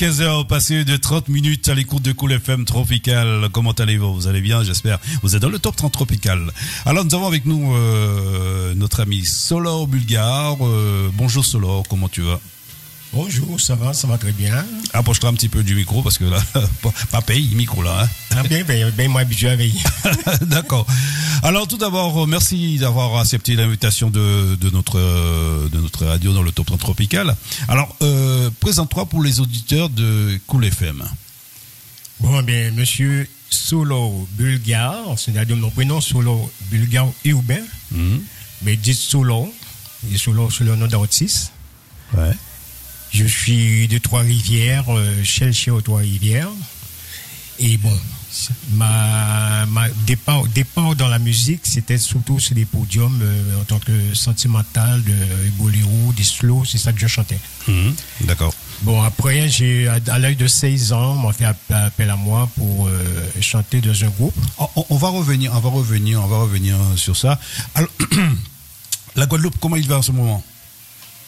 15h passé de 30 minutes à l'écoute de Cool FM Tropical. Comment allez-vous? Vous allez bien, j'espère. Vous êtes dans le top 30 tropical. Alors nous avons avec nous euh, notre ami Solor Bulgare. Euh, bonjour Solor, comment tu vas? Bonjour, ça va, ça va très bien. Approche-toi un petit peu du micro parce que là, pas paye, micro là. Hein. Ah bien, bien, bien, moi habitué à veiller. D'accord. Alors tout d'abord, merci d'avoir accepté l'invitation de, de, notre de notre radio dans le Top 30 Tropical. Alors, euh, présente-toi pour les auditeurs de Cool FM. Bon, bien, monsieur Solo Bulgare, c'est-à-dire mon prénom Solo Bulgare Hubert, mhm. mais dit Solo, et Solo le nom d'artiste. Ouais. Je suis de Trois-Rivières, euh, chez aux Trois-Rivières. Et bon, ma, ma départ, départ dans la musique, c'était surtout sur les podiums euh, en tant que sentimental, de boléro, des slow, c'est ça que je chantais. Mhm. D'accord. Bon, après, j'ai, à l'âge de 16 ans, on m'a fait appel à moi pour euh, chanter dans un groupe. On, va revenir, on va revenir, on va revenir sur ça. Alors, la Guadeloupe, comment il va en ce moment?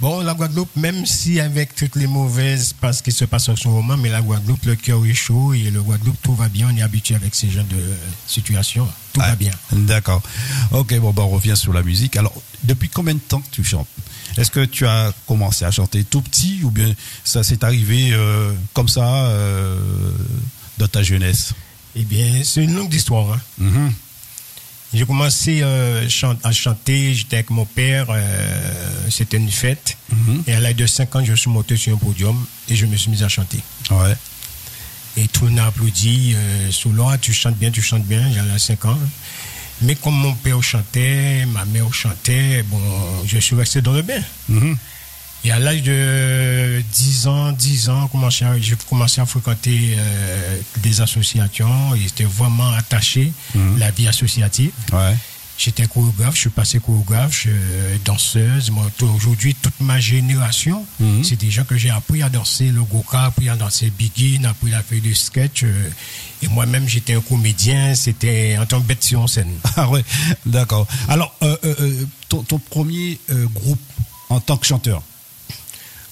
Bon, la Guadeloupe, même si avec toutes les mauvaises parce qu'il se passe en ce moment, mais la Guadeloupe, le cœur est chaud et le Guadeloupe, tout va bien. On est habitué avec ces genres de situations. Tout va ah, bien. D'accord. Ok, bon, bah, on revient sur la musique. Alors, depuis combien de temps que tu chantes? Est-ce que tu as commencé à chanter tout petit ou bien ça s'est arrivé euh, comme ça euh, dans ta jeunesse? Eh bien, c'est une longue histoire. Hein. Mm-hmm. J'ai commencé euh, à chanter, j'étais avec mon père, euh, c'était une fête. Mhm. Et à l'âge de 5 ans, je suis monté sur un podium et je me suis mis à chanter. Ouais. Et tout le monde a applaudi. Euh, Soula, tu chantes bien, tu chantes bien, j'avais 5 ans. Mais comme mon père chantait, ma mère chantait, bon, je suis resté dans le bain. Mhm. Et à l'âge de 10 ans, 10 ans, j'ai commencé à fréquenter euh, des associations j'étais vraiment attaché à mhm. la vie associative. Ouais. J'étais chorégraphe, je suis passé chorégraphe, danseuse. aujourd'hui, toute ma génération, mhm. c'est des gens que j'ai appris à danser le goka, appris à danser le begin, appris à faire du sketch. Euh, et moi-même, j'étais un comédien, c'était en tant que bête sur scène. Ah ouais, d'accord. Alors, euh, ton, ton, premier groupe en tant que chanteur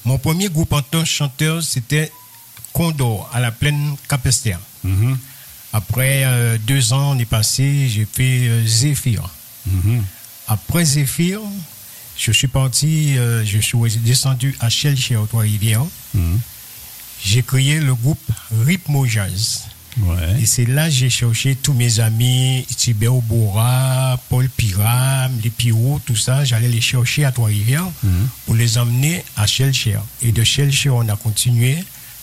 mon premier groupe en tant que chanteur, c'était Condor à la plaine Capestère. Mhm. Après euh, deux ans, on est passé, j'ai fait euh, Zéphyr. Mhm. Après Zéphyr, je suis parti, euh, je suis descendu à Shell chez Trois-Rivières. Mhm. J'ai créé le groupe Rhythmo Jazz. Et c'est là que j'ai cherché tous mes amis, Tibéo Bora, Paul Piram, les Pirou, tout ça. J'allais les chercher à Trois-Rivières mhm. pour les emmener à Shellshire. Et de Shellshire, on a continué,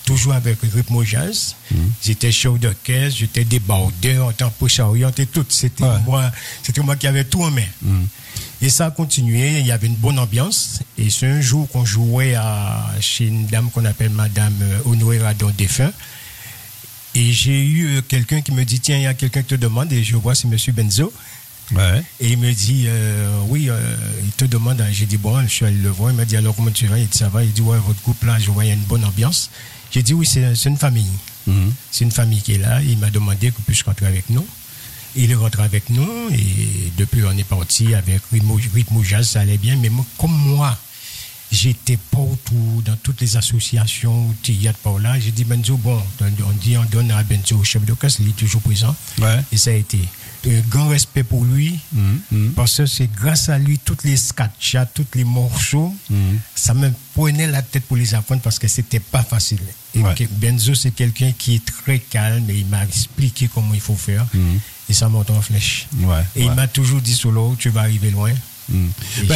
toujours avec Rythmo Jazz. Mhm. J'étais chef d'orchestre, j'étais débardeur, en tant que orienté, tout. C'était moi, c'était moi qui avais tout en main. Mhm. Et ça a continué, il y avait une bonne ambiance. Et c'est un jour qu'on jouait à, chez une dame qu'on appelle Madame Honoré Radon Défunt. Et j'ai eu euh, quelqu'un qui me dit, tiens, il y a quelqu'un qui te demande, et je vois, c'est Monsieur Benzo. Et il me dit, euh, oui, euh, il te demande. J'ai dit, bon, je suis allé le voir. Il m'a dit, alors comment tu vas? Il dit, ça va. Il dit, ouais, votre groupe là, je vois, il y a une bonne ambiance. J'ai dit, oui, c'est une famille. Mhm. C'est une famille qui est là. Il m'a demandé que puisse rentrer avec nous. Il est rentré avec nous et depuis on est parti avec Rythmo Jazz, ça allait bien. Mais comme moi, j'étais partout, dans toutes les associations, théâtre par là. J'ai dit, Benzo, bon, on dit, on donne à Benzo, chef de casse, il est toujours présent. Et ça a été un grand respect pour lui, mm, mm. parce que c'est grâce à lui, toutes les sketchs, tous les morceaux, mm. ça me prenait la tête pour les apprendre parce que c'était pas facile. Et Benzo, c'est quelqu'un qui est très calme et il m'a expliqué comment il faut faire. Et ça monte en flèche. et il m'a toujours dit, Solo, tu vas arriver loin. Bah,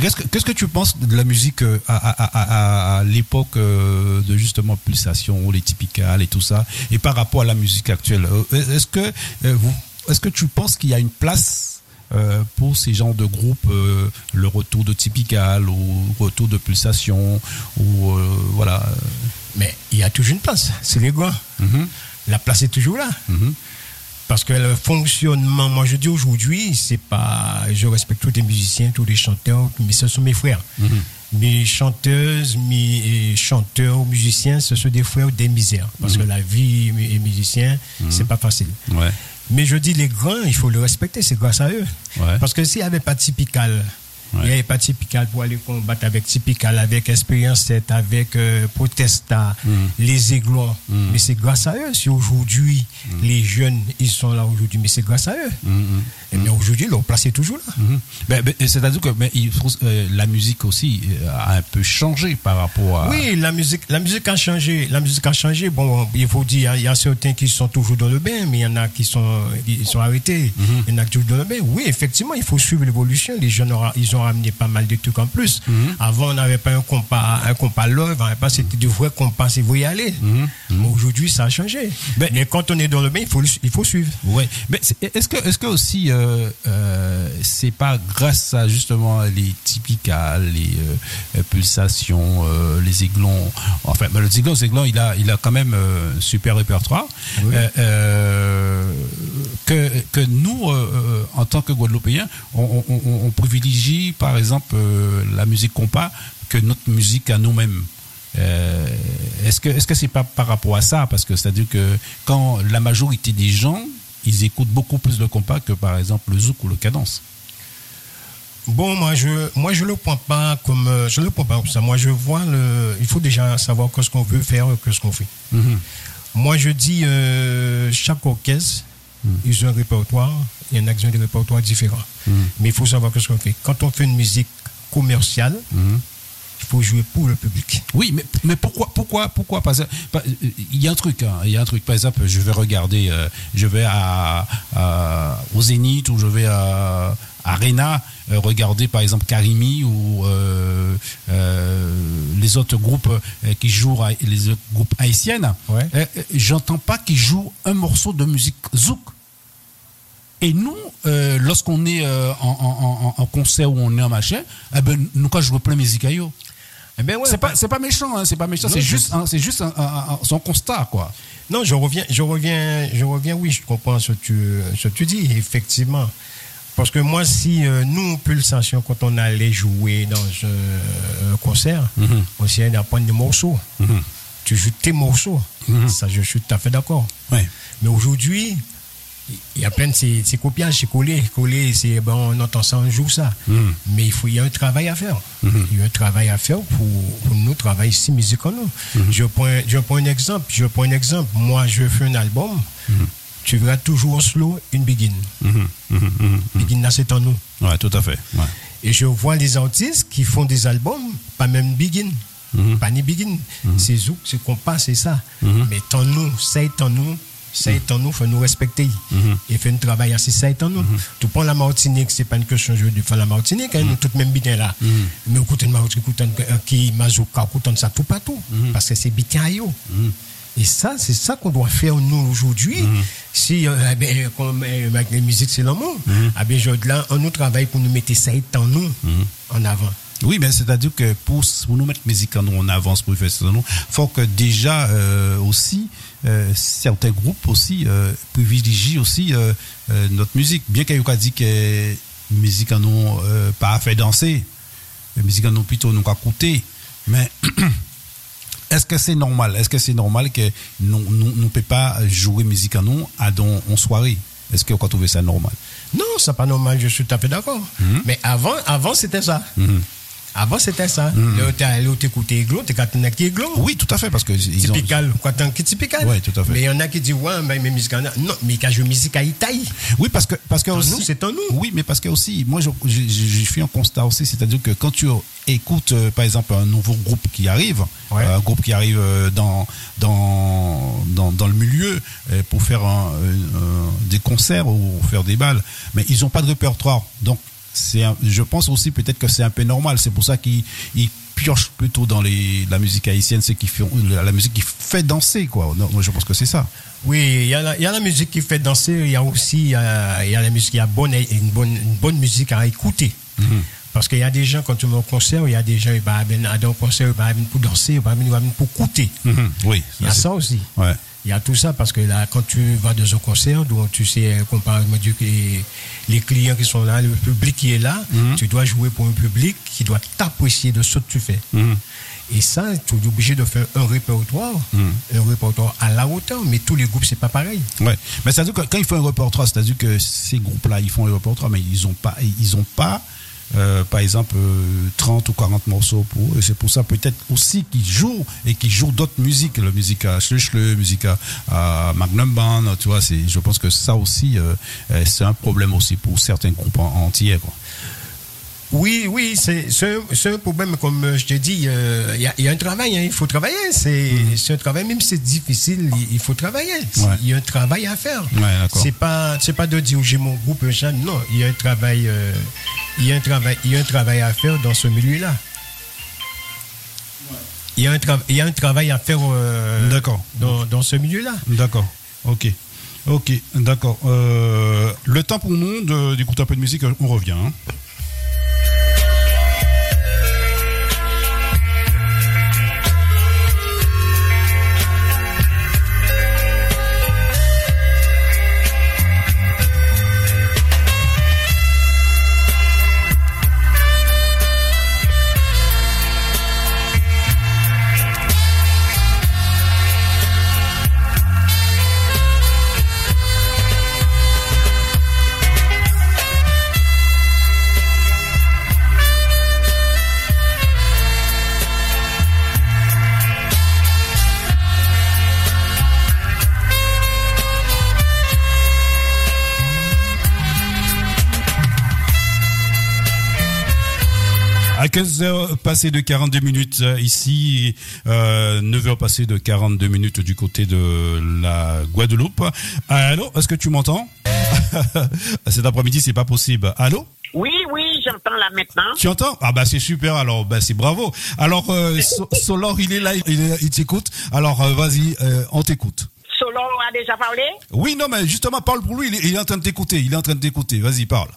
qu'est-ce, que, tu penses de la musique euh, à, l'époque euh, de justement pulsation, les typicales et tout ça, et par rapport à la musique actuelle euh, Est-ce que, vous, est-ce que tu penses qu'il y a une place pour ces genres de groupes, le retour de typical ou retour de pulsation ou voilà. Mais il y a toujours une place, c'est les gars. Mm-hmm. La place est toujours là. Mm-hmm. Parce que le fonctionnement, moi je dis aujourd'hui, c'est pas. Je respecte tous les musiciens, tous les chanteurs, mais ce sont mes frères. Mhm. Mes chanteuses, mes chanteurs, musiciens, ce sont des frères des misères. Parce que mhm. la vie et musicien, mhm. c'est pas facile. Mais je dis les grands, il faut le respecter, c'est grâce à eux. Parce que s'il n'y avait pas de Il n'y avait pas Typical pour aller combattre avec Typical, avec Expérience 7, avec euh, Protesta, mm. les Aiglons. Mm. Mais c'est grâce à eux. Si aujourd'hui, mm. les jeunes, ils sont là aujourd'hui, mais c'est grâce à eux. Et mais aujourd'hui, leur place est toujours là. Ben, ben, C'est-à-dire que mais il faut, euh, la musique aussi euh, a un peu changé par rapport à. Oui, la musique, la musique a changé. La musique a changé. Bon, il faut dire, il y a certains qui sont toujours dans le bain, mais il y en a qui sont, ils sont arrêtés. Il y en a toujours dans le bain. Oui, effectivement, il faut suivre l'évolution. Les jeunes, ils ont ramené pas mal de trucs en plus. Mm-hmm. Avant, on n'avait pas un compas, un compas love, pas c'était du vrai compas, c'est vous y aller. Mm-hmm. Aujourd'hui, ça a changé. Ben, mais quand on est dans le bain, il faut, il faut suivre. Ouais. Mais est-ce que, est-ce que aussi, euh, euh, c'est pas grâce à justement les typicales, les euh, pulsations, les aiglons, enfin, ben, le aiglon, aiglon, il a, il a quand même un super répertoire. que, que nous, en tant que Guadeloupéens, on, on, privilégie par exemple la musique compas que notre musique à nous-mêmes. est-ce que est-ce que c'est pas par rapport à ça? Parce que c'est à dire que quand la majorité des gens ils écoutent beaucoup plus le compas que par exemple le zouk ou le cadence. Bon, moi je moi je le prends pas comme euh, je le prends pas comme ça. Moi je vois le il faut déjà savoir ce qu'on veut faire que ce qu'on fait. Mhm. Moi je dis euh, chaque orchestre mhm. ils ont un répertoire, il y a qui ont des répertoires différents. Mhm. Mais il faut savoir ce qu'on fait. Quand on fait une musique commerciale, il faut jouer pour le public. Oui, mais, mais pourquoi, pourquoi, pourquoi pas Il y a un truc, hein, il y a un truc. Par exemple, je vais regarder, euh, je vais à, au Zénith ou je vais à Arena euh, regarder par exemple Karimi ou euh, les autres groupes qui jouent les autres groupes haïtiennes. Ouais. J'entends pas qu'ils jouent un morceau de musique zouk. Et nous, lorsqu'on est en, concert ou on est en machin, eh ben, nous, quand je plein de musique eh ben c'est pas c'est pas méchant, hein, c'est pas méchant, c'est juste c'est juste son constat quoi. Non, je reviens je reviens je reviens oui, je comprends ce que tu ce que tu dis effectivement. Parce que moi, si euh, nous, Pulsation, quand on allait jouer dans un, concert, mm -hmm. on essayait d'apprendre des morceaux. Mhm. Tu joues tes morceaux. Mhm. Ça, je suis tout à fait d'accord. Ouais. Mais aujourd'hui, il y a plein de ces, ces copiages, c'est collé, collé, c'est bon, on entend ça, on joue ça. Hmm. Mais il faut, il y a un travail à faire. Hmm. Il y a un travail à faire pour, pour nous travailler ici musicalement. Hmm. Je prends, je prends un exemple, je prends un exemple. Moi, je fais un album, tu verras toujours en slow une begin. Begin là, c'est en nous. Ouais, tout à fait. Et je vois les artistes qui font des albums, pas même begin. Pas ni begin. C'est zouk, c'est compas, c'est ça. Mais tant nous, c'est en nous ça est en nous, il faut nous respecter. Mhm. Et faire un travail assez ça est en nous. Mhm. Tu prends la Martinique, c'est pas une question de faire la Martinique, hein, nous tous même bien là. Mhm. Mais écoutez, Martinique, écoutez, qui Mazouka, écoutez ça tout partout. Parce que c'est bien Et ça, c'est ça qu'on doit faire nous aujourd'hui. Si, euh, eh ben, comme euh, avec les musiques, c'est l'amour, là, on nous travaille pour nous mettre ça en nous en avant. Oui, mais c'est-à-dire que pour, nous mettre musique en nous, on avance pour faire ça, il faut que déjà euh, aussi euh, certains groupes aussi euh, privilégient aussi euh, notre musique. Bien qu'il y ait dit que musique en nous pas fait danser, la musique en nous plutôt nous coûté, mais est-ce que c'est normal? Est-ce que c'est normal que nous ne peut pas jouer musique en nous à don en soirée? Est-ce que vous trouvez ça normal? Non, c'est pas normal, je suis tout à fait d'accord. Mhm. Mais avant, avant c'était ça. Mhm. Avant, c'était ça. Mm. Là, tu écouté Iglo, tu as Iglo. Oui, tout à fait, parce que. Typical, ont... quoi, tant que typical. Oui, tout à fait. Mais il y en a qui disent, ouais, mais, musique, non, mais quand je musique à Itaï. Oui, parce que, parce que aussi. nous, c'est en nous. Oui, mais parce que aussi, moi, j'ai fait un constat aussi, c'est-à-dire que quand tu écoutes, euh, par exemple, un nouveau groupe qui arrive, un groupe qui arrive euh, dans, dans, dans, dans le milieu euh, pour faire un, des concerts ou faire des balles, mais ils n'ont pas de répertoire. Donc, c'est je pense aussi peut-être que c'est un peu normal. C'est pour ça qu'ils piochent plutôt dans les, la musique haïtienne, c'est qui font la musique qui fait danser, quoi. je pense que c'est ça. Oui, il y, a la, y, a la, musique qui fait danser. Il y a aussi il y a, y a la musique, il y a bonne, une, bonne, une bonne musique à écouter. Mm-hmm. Parce qu'il y a des gens, quand tu vas au concert, il y a des gens, qui vont à un concert, ils vont pour danser, ils vont pour écouter. Mm-hmm. Oui. Il y a ça aussi. Ouais. Il y a tout ça parce que là, quand tu vas dans un concert, donc tu sais, comparément les, les clients qui sont là, le public qui est là, mhm. tu dois jouer pour un public qui doit t'apprécier de ce que tu fais. Mhm. Et ça, tu es obligé de faire un répertoire, mhm. un répertoire à la hauteur, mais tous les groupes, c'est pas pareil. Ouais. Mais c'est-à-dire que quand ils font un répertoire, c'est-à-dire que ces groupes-là, ils font un répertoire, mais ils n'ont pas, ils ont pas par exemple, 30 ou 40 morceaux pour eux. C'est pour ça peut-être aussi qu'ils jouent et qu'ils jouent d'autres musiques, la musique à Schlüssle, musique à, Magnum Band, tu vois. Je pense que ça aussi, c'est un problème aussi pour certains groupes entiers. Quoi. Oui, oui, c'est un problème, comme je te dis, euh, il y, a un travail, hein, il faut travailler. Mm. C'est un travail, même si c'est difficile, il, faut travailler. Il y a un travail à faire. c'est pas pas de dire j'ai mon groupe, non, il y a un travail, euh, il y a un travail, il y a un travail à faire dans ce milieu-là. Il y, a un il y a un travail à faire euh, dans, dans, ce milieu-là. D'accord, ok. Ok, d'accord. le temps pour nous d'écouter un peu de musique, on revient. Hein. À 15h passé de 42 minutes euh, ici, euh, 9h passé de 42 minutes du côté de la Guadeloupe. Allô, est-ce que tu m'entends? Cet après-midi, c'est pas possible. Allô? Oui, oui, j'entends là maintenant. Tu entends? Ah bah c'est super. Alors bah c'est bravo. Alors euh, Solor, il est là, il, t'écoute. Alors euh, vas-y, euh, on t'écoute. Solor a déjà parlé? Oui, non, mais justement, parle pour lui. il est en train de t'écouter. Il est en train de t'écouter. Vas-y, parle.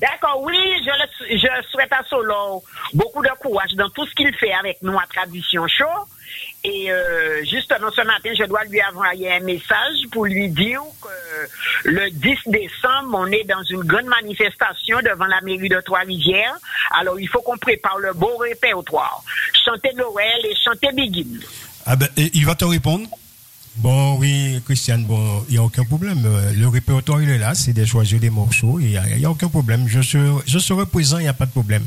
D'accord, oui, je, souhaite à Solo beaucoup de courage dans tout ce qu'il fait avec nous à Tradition Show. Et euh, justement, ce matin, je dois lui envoyer un message pour lui dire que le 10 décembre, on est dans une grande manifestation devant la mairie de Trois-Rivières. Alors, il faut qu'on prépare le beau répertoire. Chanter Noël et chanter Begin. Ah ben, il va te répondre? Bon, oui, Christiane, bon, il n'y a aucun problème. Euh, le répertoire, il est là, c'est de choisir des morceaux, il n'y a, aucun problème. Je, je serai présent, il n'y a pas de problème.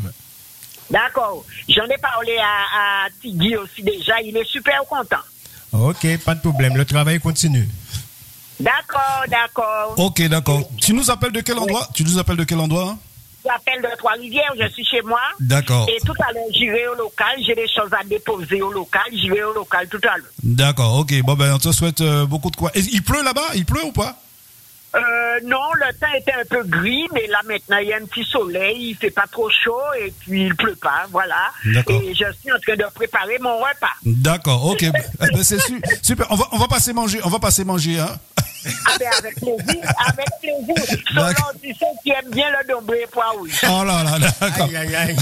D'accord. J'en ai parlé à, à Tigui aussi déjà, il est super content. Ok, pas de problème, le travail continue. D'accord, d'accord. Ok, d'accord. Tu nous appelles de quel endroit? Tu nous appelles de quel endroit? J'appelle de Trois-Rivières, je suis chez moi. D'accord. Et tout à l'heure, j'irai au local, j'ai des choses à déposer au local, j'irai au local tout à l'heure. D'accord, ok. Bon, ben, on te souhaite euh, beaucoup de quoi. il pleut là-bas? Il pleut ou pas? Euh, non, le temps était un peu gris, mais là maintenant il y a un petit soleil, il fait pas trop chaud et puis il pleut pas, voilà. Et je suis en train de préparer mon repas. D'accord, ok, eh ben, c'est super. On va, on va passer manger, on va passer manger, hein. Ah ben avec plaisir, avec plaisir. Selon tu sais qui aime bien le dombré poids. Oh là là, d'accord. Aïe, aïe, aïe.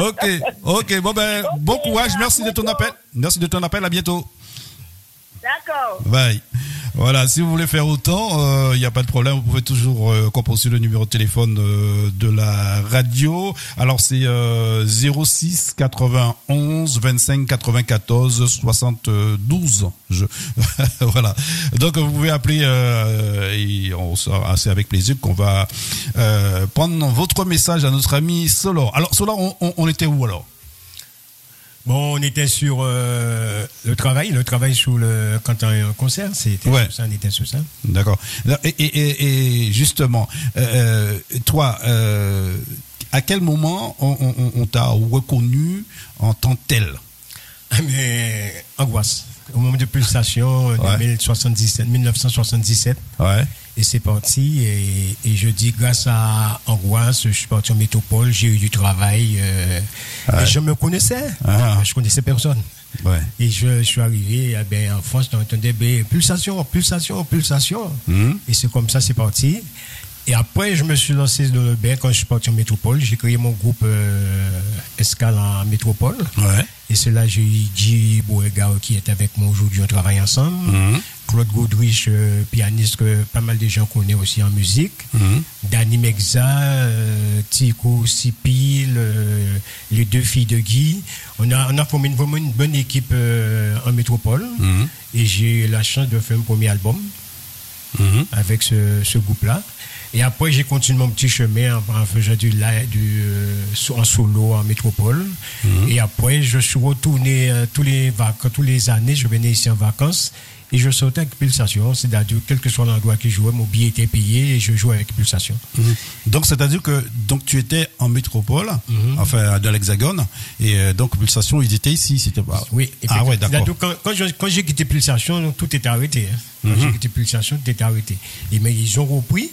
ok, ok, bon ben, bon courage, merci de ton appel. Merci de ton appel, à bientôt. D'accord. Bye. Voilà, si vous voulez faire autant, il euh, n'y a pas de problème. Vous pouvez toujours euh, composer le numéro de téléphone euh, de la radio. Alors c'est 06 91 25 94 72. Je... voilà. Donc vous pouvez appeler et on c'est avec plaisir qu'on va prendre votre message à notre ami Solor. Alors Solor, on, on était où alors? Bon, on était sur euh, le travail, le travail sous le quand un concert, c'était ouais. ça, on était sur ça. D'accord. Et, et, et, justement, euh, euh toi, euh, à quel moment on, on, on t'a reconnu en tant que tel? Ah, Mais angoisse. Au moment de pulsation, ouais. 1977, 1977. Ouais. Et c'est parti. Et, et, je dis, grâce à Angoisse, je suis parti en métropole, j'ai eu du travail. Euh, Et je me connaissais. Ah. Je connaissais personne. Ouais. Et je, suis arrivé eh ben, en France, j'entendais ben, pulsation, pulsation, pulsation. Hmm. Et c'est comme ça, c'est parti. Et après, je me suis lancé dans le bain quand je suis parti en métropole. J'ai créé mon groupe euh, Escale en métropole. Ouais. Et c'est là j'ai eu Guy Beauregard qui est avec moi aujourd'hui. On travaille ensemble. Hmm. Claude Goudrich, euh, pianiste que pas mal de gens connaissent aussi en musique. Mhm. Danny Mexa, euh, Tico Sipil, euh, les deux filles de Guy. On a, on a formé une, vraiment une bonne équipe en métropole. Mhm. Et j'ai eu la chance de faire un premier album mhm. avec ce, ce groupe-là. Et après, j'ai continué mon petit chemin en, faisant du, du en solo en métropole. Et après, je suis retourné tous les vacances, tous les années, je venais ici en vacances. Et je sortais avec Pulsation, c'est-à-dire quel que soit l'endroit que je jouais, mon billet était payé et je jouais avec Pulsation. Mhm. Donc c'est-à-dire que donc tu étais en métropole, mhm. enfin dans l'Hexagone, et euh, donc Pulsation, ils étaient ici, c'était pas. Oui. Ah ouais, d'accord. Quand, quand j'ai quitté Pulsation, tout était arrêté. Hein. Quand j'ai quitté Pulsation, tout était arrêté. Et mais ils ont repris.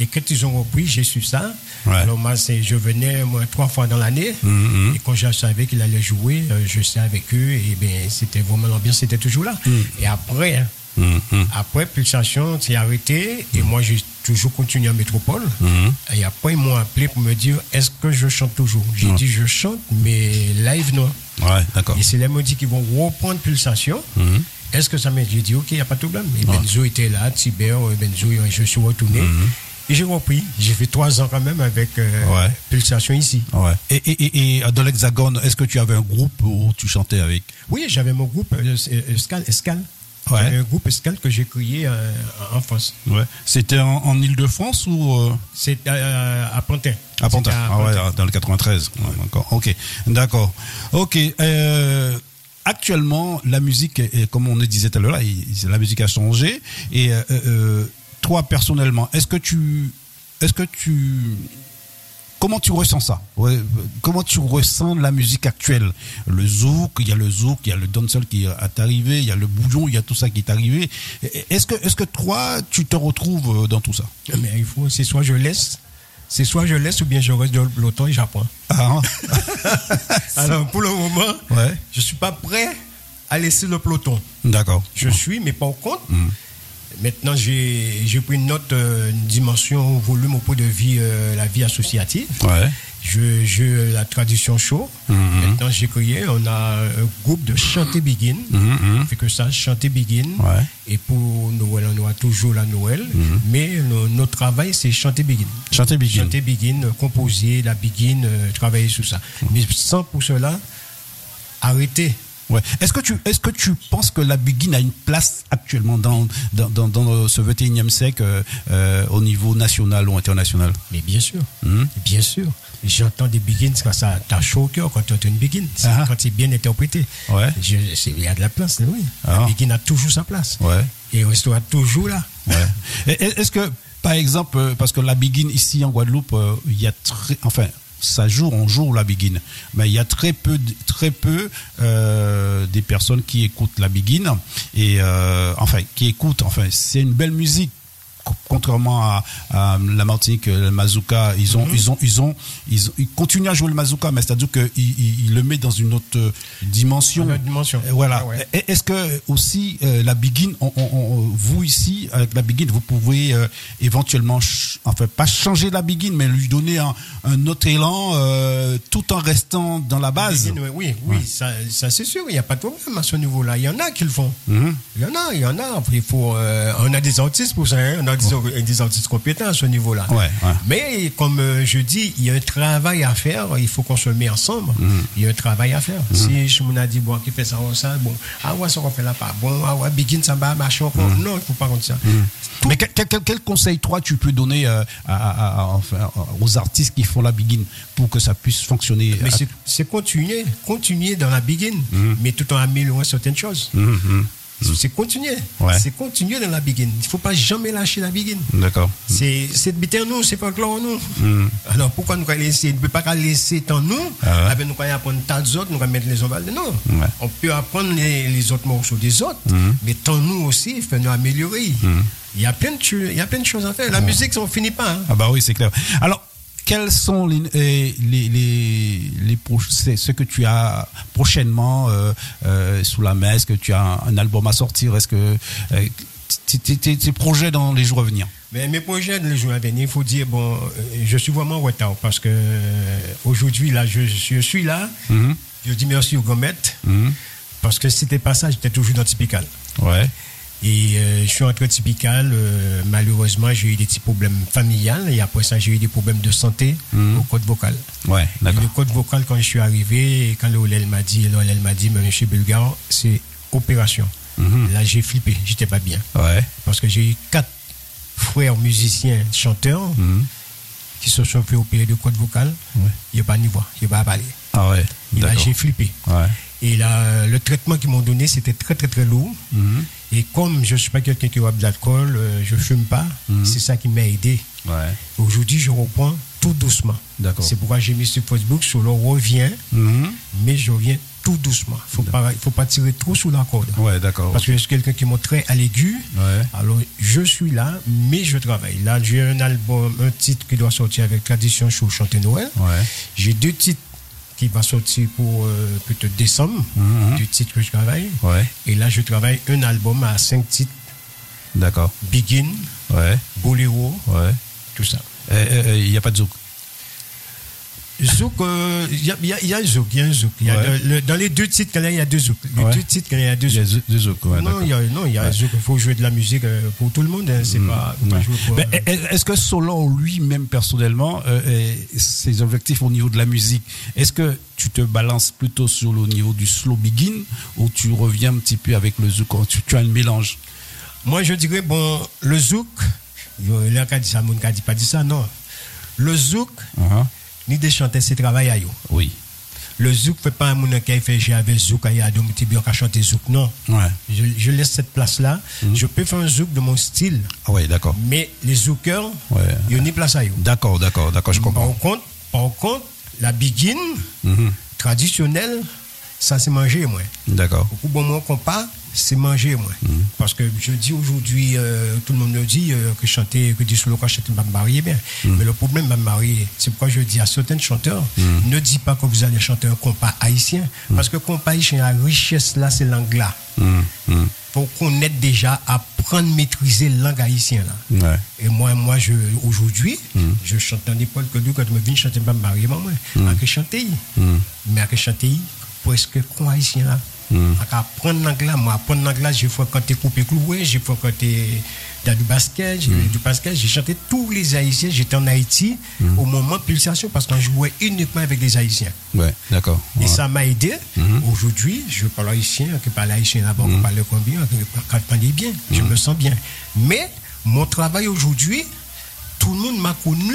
Et quand ils ont repris, j'ai su ça. Alors moi, je venais moi, trois fois dans l'année. Mm-hmm. Et quand je savais qu'il allait jouer, euh, je sais avec eux. Et bien, c'était vraiment l'ambiance, c'était toujours là. Mm. Et après, hein, mm-hmm. après Pulsation, c'est arrêté. Et moi, j'ai toujours continué en métropole. Mm-hmm. Et après, ils m'ont appelé pour me dire est-ce que je chante toujours? J'ai dit je chante, mais live, non. Ouais, d'accord. Et c'est là m'ont dit qu'ils vont reprendre Pulsation. Est-ce que ça m'a J'ai dit, OK, il n'y a pas de problème. Et Benzo était là, Tiber, Benzo, je suis retourné. Et j'ai repris. J'ai fait trois ans quand même avec euh, Pulsation ici. Ouais. Et, et, et, dans l'Hexagone, est-ce que tu avais un groupe où tu chantais avec? Oui, j'avais mon groupe euh, Escal. Escal. Ouais. un groupe Escal que j'ai créé euh, en France. Ouais. C'était en, Ile-de-France ou C'était à Pantin. À Pantin. Ah ouais, dans le 93. d'accord. Ok. D'accord. Ok. actuellement, la musique, comme on le disait tout à l'heure, la musique a changé et toi personnellement, est-ce que tu, est-ce que tu, comment tu ressens ça? Comment tu ressens la musique actuelle? Le zouk, il y a le zouk, il y a le dancehall qui est arrivé, il y a le bouillon, il y a tout ça qui est arrivé. Est-ce que, est-ce que toi, tu te retrouves euh, dans tout ça? Mais il faut, c'est soit je laisse, c'est soit je laisse ou bien je reste dans le peloton et j'apprends. Ah. Alors pour le moment, ouais. je suis pas prêt à laisser le peloton. D'accord. Je suis, mais pas au compte. Maintenant, j'ai pris une autre euh, dimension, volume au point de vie, euh, la vie associative. Ouais. Je, je, la tradition show. Mm-hmm. Maintenant, j'ai créé, on a un groupe de Chanter Begin. Mm Fait que ça, Chanter Begin. Ouais. Et pour Noël, on aura toujours la Noël. Mm-hmm. Mais notre travail, c'est Chanter Begin. Chanter Begin. Chanter Begin, composer, la Begin, euh, travailler sur ça. Mais sans pour cela, arrêter Ouais. Est-ce que tu est-ce que tu penses que la begin a une place actuellement dans dans, dans, ce 21e siècle euh, euh, au niveau national ou international? Mais bien sûr, hmm? bien sûr. J'entends des begins quand ça t'a chaud au cœur quand tu entends une begin, ah. quand c'est bien interprété. Ouais. il y a de la place, oui. La ah. begin a toujours sa place. Ouais. Et restera toujours là. Ouais. Est-ce que par exemple, euh, parce que la begin ici en Guadeloupe, il y a très, enfin, ça joue, on joue la begin. Mais il y a très peu, très peu euh, des personnes qui écoutent la begin et euh, enfin qui écoutent. Enfin, c'est une belle musique contrairement à, la Martinique, le mazouka, ils ont, mhm. ils ont, ils ont, ils continuent à jouer le mazouka, mais c'est-à-dire qu'ils il, le met dans une autre dimension. dimension. Voilà. Ah est-ce que aussi euh, la begin, vous ici avec la begin, vous pouvez euh, éventuellement, enfin pas changer la begin, mais lui donner un, autre élan, euh, tout en restant dans la base? oui, oui, ça, c'est sûr. Il n'y a pas de problème à ce niveau-là. Il y en a qui le font. Mhm. Il y en a, il y en a. Il faut, on a des artistes pour ça. Hein des, artistes compétents à ce niveau-là. Mais comme euh, je dis, il y a un travail à faire, il faut qu'on se met ensemble. Mm. Il y a un travail à faire. Mm. Si je me dit, bon, qui fait ça, ça, bon, ah ouais, ça qu'on fait là pas, bon, ah ouais, begin, ça va, machin, mm. non, il ne faut pas comme ça. Mais quel, conseil, toi, tu peux donner euh, aux artistes qui font la begin pour que ça puisse fonctionner? Mais c'est continuer, continuer dans la begin, mais tout en améliorant certaines choses. C'est continuer. C'est continuer dans la begin. Il ne faut pas jamais lâcher la begin. D'accord. C'est de en nous, c'est pas clair en nous. Mm. Alors pourquoi nous laisser, ne peut pas laisser en nous, ah ouais. nous allons apprendre tas d'autres, nous allons mettre les ovales de nous. On peut apprendre les, autres morceaux des autres, mm. mais tant nous aussi, il faut nous améliorer. Il y, a plein de, il y a plein de choses à faire. La musique, ça ne finit pas. Hein. Ah bah oui, c'est clair. Alors, quels sont les, les, les, les ce que tu as prochainement euh, euh, sous la main? Est-ce que tu as un, album à sortir? Est-ce que euh, tes, projets dans les jours à venir? Mais mes projets dans les jours à venir, il faut dire, bon, je suis vraiment en retard parce que aujourd'hui, là, je, suis là. Mm-hmm. Je dis merci au Gomet mm-hmm. parce que si c'était pas ça, j'étais toujours dans Typical. Ouais. Et euh, je suis entré typical. Euh, malheureusement, j'ai eu des petits problèmes familiales. Et après ça, j'ai eu des problèmes de santé mhm. au code vocal. Ouais, Le code vocal, quand je suis arrivé, et quand l'OLL m'a dit, l'OLL m'a dit, monsieur Bulgar, c'est opération. Mhm. Là, j'ai flippé. J'étais pas bien. Ouais. Parce que j'ai eu quatre frères musiciens, chanteurs, Mhm. qui se sont fait opérer de cordes vocales. Ouais. Il n'y a pas de voix, il n'y a pas à parler. Ah ouais. Et là, j'ai flippé. Ouais. Et là, le traitement qu'ils m'ont donné, c'était très, très, très lourd. Mhm. Et comme je ne suis pas quelqu'un qui boit de l'alcool, euh, je ne fume pas, Mhm. c'est ça qui m'a aidé. Ouais. Aujourd'hui, je reprends tout doucement. C'est pourquoi j'ai mis sur Facebook, Solo revient, Mhm. mais je reviens tout doucement. Il ne faut pas tirer trop sous la corde. Ouais, d'accord. Parce que je suis quelqu'un qui monte très à l'aigu. Ouais. Alors, je suis là, mais je travaille. Là, j'ai un album, un titre qui doit sortir avec Tradition Show Chanter Noël. J'ai deux titres qui vont sortir pour euh, peut-être décembre, Mhm. deux titres que je travaille. Ouais. Et là, je travaille un album à cinq titres D'accord. Begin, Ouais. Boléro, Ouais. tout ça. Il n'y a pas de zouk. Zouk, euh, il y, a, il y a- il y a un zouk, il y a un zouk. Il y a Ouais. le- le- dans les deux titres, qu'il y a, il y a deux zouk. Les Ouais. deux titres, qu'il y a, il y a deux Il y a zouk. deux zouk. Ouais, non, il y a, non, il y a un zouk. Il faut jouer de la musique euh, pour tout le monde. hein. C'est pas, faut pas Ouais. jouer pour. Ben, est- Est-ce que Solon lui-même personnellement, euh, ses objectifs au niveau de la musique, est-ce que tu te balances plutôt sur le niveau du slow begin ou tu reviens un petit peu avec le zouk tu, tu as un mélange? Moi, je dirais, bon, le zouk, il y a qui dit ça, mon dit pas dit ça, non. Le zouk, Uh-huh. Ni des chanteurs, c'est travail à. Oui. Le zouk fait pas un monde qui fait j'ai avec zouk, il y a deux petits bien qui chanter zouk, non. Ouais. Je, je laisse cette place-là. Je peux faire un zouk de mon style, Ah ouais, d'accord. mais les zoukers, Ouais. il y a une place à eux. D'accord, d'accord, d'accord, je Par comprends. contre, par contre, la begin Mhm. traditionnelle, ça c'est manger, moi. D'accord. Beaucoup bon moi compas, c'est manger moi. Mhm. Parce que je dis aujourd'hui, euh, tout le monde me dit euh, que chanter, que du solo quand chanter, va me marier bien. Mhm. Mais le problème va me marier. C'est pourquoi je dis à certains chanteurs, ne dis pas que vous allez chanter un compas haïtien. Mhm. Parce que compas haïtien, la richesse là, c'est l'anglais. Mhm, mhm. Faut qu'on aide déjà à prendre, maîtriser la langue haïtienne là. Ouais. Et moi, moi je, aujourd'hui, Mhm. je chante dans poils que quand je me viens chanter, pas me marier, moi, moi. À chanter, Mhm. mais à chanter, presque con haïtien là. À apprendre l'anglais, moi, apprendre l'anglais, j'ai fréquenté Coupé Cloué, j'ai fréquenté dans du basket, j'ai du basket, j'ai chanté tous les haïtiens, j'étais en Haïti au moment de pulsation parce qu'on jouait uniquement avec des haïtiens. Ouais, d'accord. Et Ouais. ça m'a aidé. Mhm. Aujourd'hui, je parle haïtien, qui parle haïtien là-bas, qui parle combien, qui parle bien, je me sens bien. Mais mon travail aujourd'hui, tout le monde m'a connu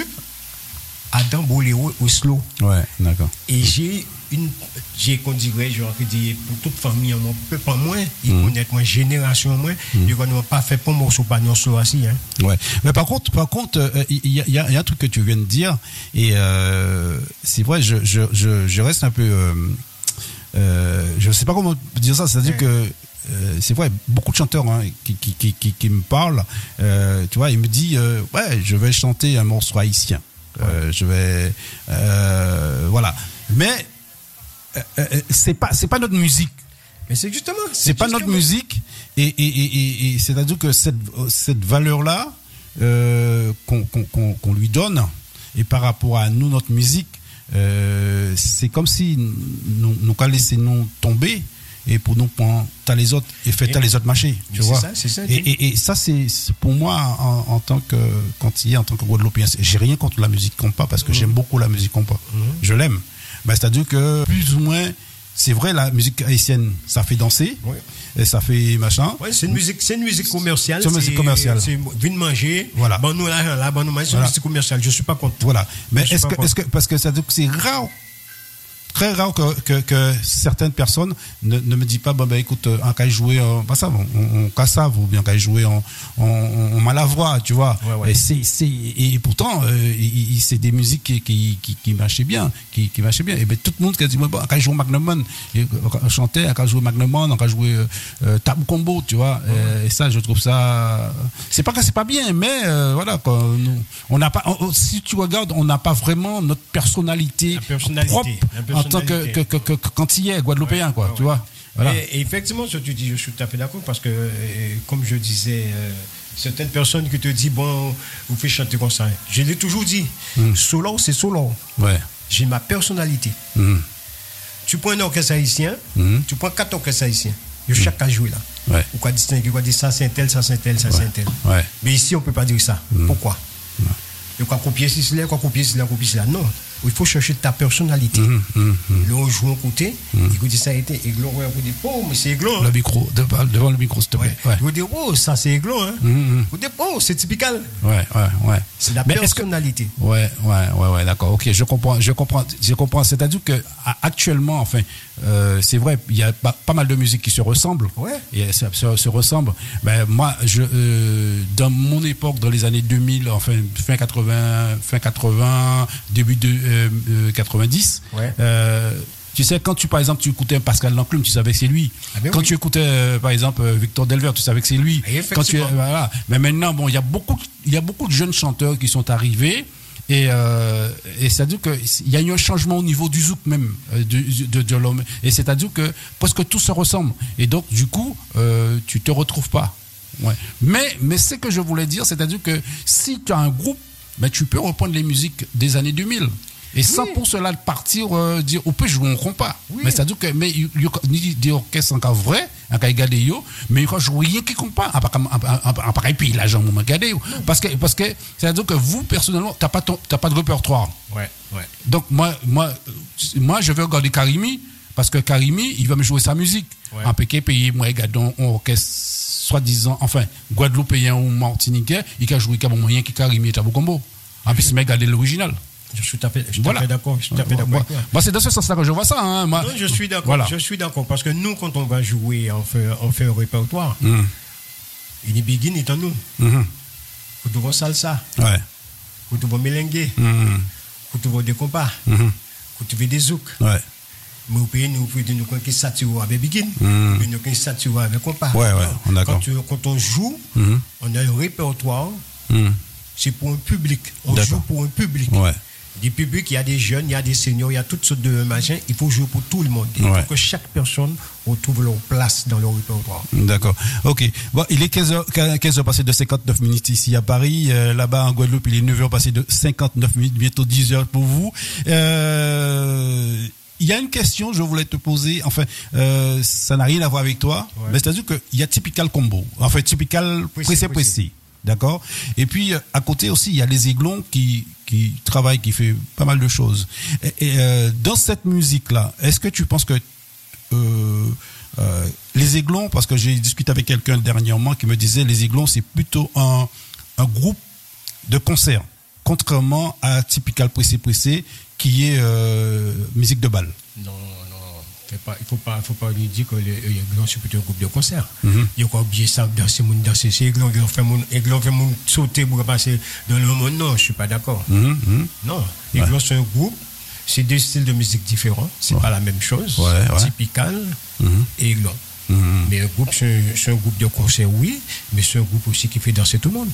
à Damboléo, au slow. Ouais, d'accord. Et j'ai une, j'ai qu'on dirait, que dit, pour toute famille, mon peuple en moins, ils Mhm. connaissent moins, génération moins, ils n'ont pas fait pour moi, pas non slow assis, hein. Ouais. Mais par contre, par contre, euh, il y, a- il y a il y a un truc que tu viens de dire et euh, c'est vrai, je, je, je, je reste un peu, euh, je sais pas comment dire ça, c'est-à-dire Ouais. que euh, c'est vrai, beaucoup de chanteurs hein, qui, qui, qui, qui, qui me parlent, euh, tu vois, ils me disent, euh, ouais, je vais chanter un morceau haïtien, Euh, je vais, euh, voilà, mais euh, c'est pas, c'est pas notre musique. Mais c'est justement. C'est pas notre musique et, et, et, et- c'est-à-dire que cette, cette valeur-là euh, qu'on lui donne et par rapport à nous, notre musique, c'est comme si nous nous qu'à laisser nous tomber et pour nous prendre les autres et Et- les autres marcher, Mais tu c'est vois. ça, c'est ça, et, et, et ça c'est c'est pour moi en, en tant que quantité, en tant que Guadeloupéen, c'est- j'ai rien contre la musique compas parce que Mhm. j'aime beaucoup la musique compas. Je l'aime. Ben, c'est-à-dire que plus ou moins c'est vrai, la musique haïtienne, ça fait danser, et ça fait machin. Ouais, c'est une musique, c'est une musique commerciale. C'est une musique commerciale. C'est manger. Voilà. Bon nous l'argent là, bon nous manger. C'est une musique commerciale. Je suis pas contre. Voilà. Mais est-ce que, est-ce que, parce que ça veut dire que c'est rare, très rare que, que, que certaines personnes ne, ne me disent pas, ben, écoute, un cas jouer en, pas ça, on, on cassave, ou bien cas jouer en, en, en malavroie, tu vois. Ouais, ouais. Et c'est, c'est, et pourtant, euh, c'est des musiques qui, qui, qui, qui marchaient bien, qui, qui marchaient bien. Et ben, tout le monde qui a dit, bon, on cas jouer Magnumon, et, on chantait, on cas jouer Magnumon, on cas jouer, euh, euh, Tabou Combo, tu vois. Euh, Et ça, je trouve ça, c'est pas que c'est pas bien, mais, euh, voilà, quoi, nous, on n'a pas, on- si tu regardes, on n'a pas vraiment notre personnalité, personnalité, propre tant que, que, personnalité. que, que, quand il est guadeloupéen, Ouais, quoi, ouais, tu ouais. vois. Voilà. Et, et effectivement, ce que tu dis, je suis tout à fait d'accord parce que, euh, comme je disais, euh, certaines personnes qui te disent, bon, vous faites chanter comme ça. Je l'ai toujours dit, Hmm. solo, c'est solo. Ouais. J'ai ma personnalité. Mhm. Tu prends un orchestre haïtien, Mhm. tu prends quatre orchestres haïtiens. Il y a chaque à jouer là. Ouais. Ou quoi distinguer, quoi dire ça c'est un tel, ça c'est un tel, ça c'est un tel. Hmm. Mais ici, on ne peut pas dire ça. Pourquoi? Il quoi copier ceci, là, quoi copier ceci, là, copier ceci, là. Non. Il faut chercher ta personnalité. Mhm, mhm, mhm. Là, on joue un côté, il vous dit ça a été Aiglon, ouais, vous dites, oh, mais c'est. Le hein. micro, devant, devant le micro, s'il te plaît. Ouais. Vous dites, oh, ça c'est Aiglon. Hein. Mhm, mhm. Vous dites, oh, c'est typical. Ouais, ouais, ouais. C'est la Mais est-ce que- personnalité. Ouais, ouais, ouais, ouais, d'accord. Ok, je comprends, je comprends, je comprends. C'est-à-dire que actuellement, enfin, euh, c'est vrai, il y a pas, pas mal de musiques qui se ressemblent. Ouais. Et ça se, se ressemblent. Ben moi, je, euh, dans mon époque, dans les années 2000, enfin fin 80, fin 80, début de 90. Ouais. euh, tu sais, quand tu, par exemple, tu écoutais Pascal Lanclume, tu savais que c'est lui. Ah ben quand oui. tu écoutais, euh, par exemple, euh, Victor Delver, tu savais que c'est lui. Et Quand tu, effectivement. voilà. Mais maintenant, bon, il y a beaucoup, il y a beaucoup de jeunes chanteurs qui sont arrivés. Et, euh, et c'est-à-dire qu'il y a eu un changement au niveau du zouk même, euh, de, de l'homme. Et c'est-à-dire que presque tout se ressemble. Et donc, du coup, euh, tu te retrouves pas. Ouais. Mais, mais ce que je voulais dire, c'est-à-dire que si tu as un groupe, ben, tu peux reprendre les musiques des années 2000. Et sans pour cela partir euh, dire on peut jouer un compas. Oui. Mais c'est-à-dire que mais il y a ni des orchestres encore vrai, en cas yo, mais il faut jouer rien qui compas. En pareil j'en m'en regarder yo. parce que parce que c'est-à-dire que vous personnellement t'as pas ton t'as pas de répertoire. Ouais, ouais. Donc moi moi moi je vais regarder Karimi parce que Karimi il va me jouer sa musique. Ouais. En Pékin pays moi regardons un orchestre soi-disant enfin Guadeloupéen ou Martiniquais, il a joué comme moyen qui Karimi et Tabou En plus mais regarder l'original. Je suis tout à fait, je suis Voilà. d'accord. Moi, toi. moi, c'est dans ce sens-là que je vois ça. Hein. Moi, Non, je suis d'accord. Voilà. Je suis d'accord parce que nous, quand on va jouer, on fait, on fait un répertoire. Il est begin est en nous. Vous devez salsa, Ouais. devez melengue, vous devez des compas, vous devez des zouk. Ouais. Mais vous pouvez nous pouvez nous quand sature avec begin, Mm. nous quand sature avec compas. Ouais, ouais, on d'accord. Quand, quand on joue, Mhm. on a un répertoire. Mhm. C'est pour un public. On joue pour un public. Ouais. Des publics, il y a des jeunes, il y a des seniors, il y a toutes sortes de machins. Il faut jouer pour tout le monde. Il Ouais. faut que chaque personne retrouve leur place dans le répertoire. D'accord. Ok. Bon, il est 15h, 15 heures passées de 59 minutes ici à Paris. Euh, Là-bas en Guadeloupe, il est 9h passées de 59 minutes, bientôt 10 heures pour vous. Euh, il y a une question que je voulais te poser. Enfin, euh, ça n'a rien à voir avec toi. Ouais. Mais c'est-à-dire qu'il y a typical combo. Enfin, typical Précis, pressé précis. pressé. D'accord Et puis, à côté aussi, il y a les aiglons qui, qui travaillent, qui fait pas mal de choses. Euh, dans cette musique-là, est-ce que tu penses que euh, euh, les aiglons, parce que j'ai discuté avec quelqu'un dernièrement qui me disait les aiglons, c'est plutôt un, un groupe de concert, contrairement à Typical Pressé Pressé, qui est musique de bal. Non, Faut pas- Il ne faut pas, faut pas lui dire que les les Aiglons, c'est plutôt un groupe de concert. Mhm. Il y a oublier ça, danser, moun danser. C'est Aiglon qui fait moun, Aiglon fait moun sauter pour passer dans le monde? Non, je ne suis pas d'accord. Mhm, mhm. Non, Aiglon, c'est un groupe. C'est deux styles de musique différents. C'est pas la même chose. Typical et. Mhm. Mais un groupe, c'est un groupe de concert, oui, mais c'est un groupe aussi qui fait danser tout le monde.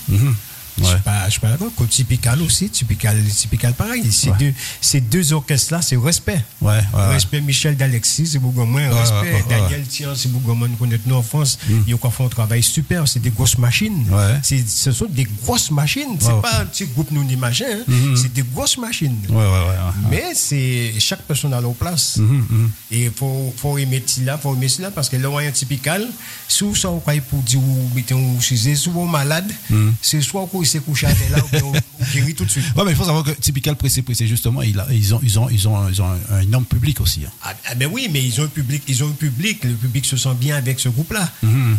Je suis pas, je suis pas d'accord. Comme Typical aussi, Typical, Typical pareil. Ces, Ouais. deux, ces deux orchestres-là, c'est respect. Ouais. Respect Michel d'Alexis, c'est beaucoup moins. Respect Daniel Tian, c'est beaucoup moins. Connaissons nous en France. Ils ont fait un travail super. C'est des grosses machines. C'est- Ce sont des grosses machines. C'est Ouais. pas un petit groupe nous ni machin. hein. Mhm. C'est des grosses machines. Mais c'est chaque personne a leur place. Mhm, mhm. Et il faut, faut aimer cela, faut aimer cela, parce que le moyen typical, si vous savez quoi pour dire ou mettez ou souvent malade, c'est soit qu'on s'est couché à là, ou guérit tout de suite. Ouais, mais il faut savoir que Typical Pressé Pressé, justement, il ils, ont, ils, ont, ils, ont, ils ont un, énorme public aussi. hein. Ah, ah ben oui, mais ils ont un public, ils ont un public, le public se sent bien avec ce groupe-là. Mhm.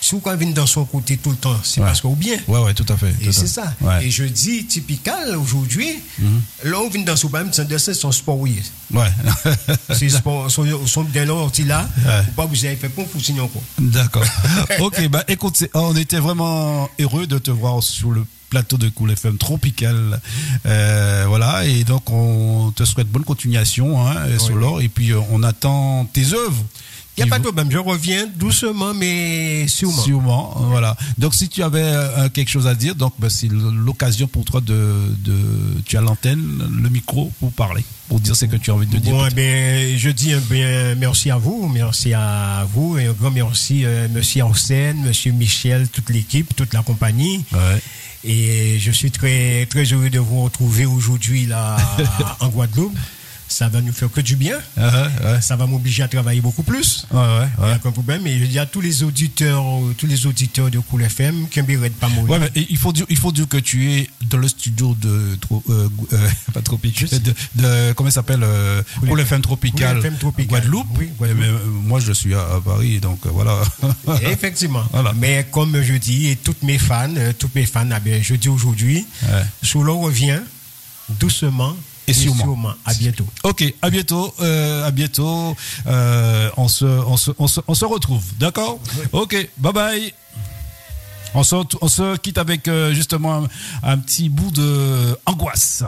Si vous venez dans son côté tout le temps, c'est Ouais. parce qu'on bien. Ouais, ouais, tout à fait. Et c'est ça. Ouais. Et je dis typical aujourd'hui, là on vient dans ce même, c'est son sport, oui. Ouais. C'est sport, son, son bien là, là, Ouais. faut pas vous avez fait pour vous signer encore. D'accord. ok, bah écoute, on était vraiment heureux de te voir sur le plateau de Cool FM Tropical. Euh, voilà, et donc on te souhaite bonne continuation, hein, Solor, et puis euh, on attend tes œuvres. Il n'y a pas de problème, je reviens doucement, mais sûrement. Sûrement, voilà. Donc si tu avais euh, quelque chose à dire, donc bah, c'est l'occasion pour toi de, de tu as l'antenne, le micro pour parler, pour dire ce que tu as envie de dire. Bon, bien, je dis un bien merci à vous, merci à vous, et un grand merci, euh, monsieur Arsène, monsieur Michel, toute l'équipe, toute la compagnie. Ouais. Et je suis très, très heureux de vous retrouver aujourd'hui là en Guadeloupe. Ça va nous faire que du bien. Uh-huh, ça va m'obliger à travailler beaucoup plus. Ouais, ouais, Il n'y a aucun problème. Et je dis à tous les auditeurs, tous les auditeurs de Cool FM, qui ne pas mourir. Ouais, mais il faut dire, il faut dire que tu es dans le studio de, euh, euh, pas tropical, de, de, comment ça s'appelle, euh, Cool FM Tropical, FM Tropical. Guadeloupe. Oui, Mais, euh, moi, je suis à, Paris, donc euh, voilà. Effectivement. Voilà. Mais comme je dis, et toutes mes fans, euh, toutes mes fans, bien, je dis aujourd'hui, Ouais. Solo revient doucement Et sûrement. À bientôt. Ok, à bientôt, euh, à bientôt. Euh, on se, on se, on se, on se retrouve, d'accord Ok, bye bye. On se, on se quitte avec euh, justement un, un petit bout de angoisse.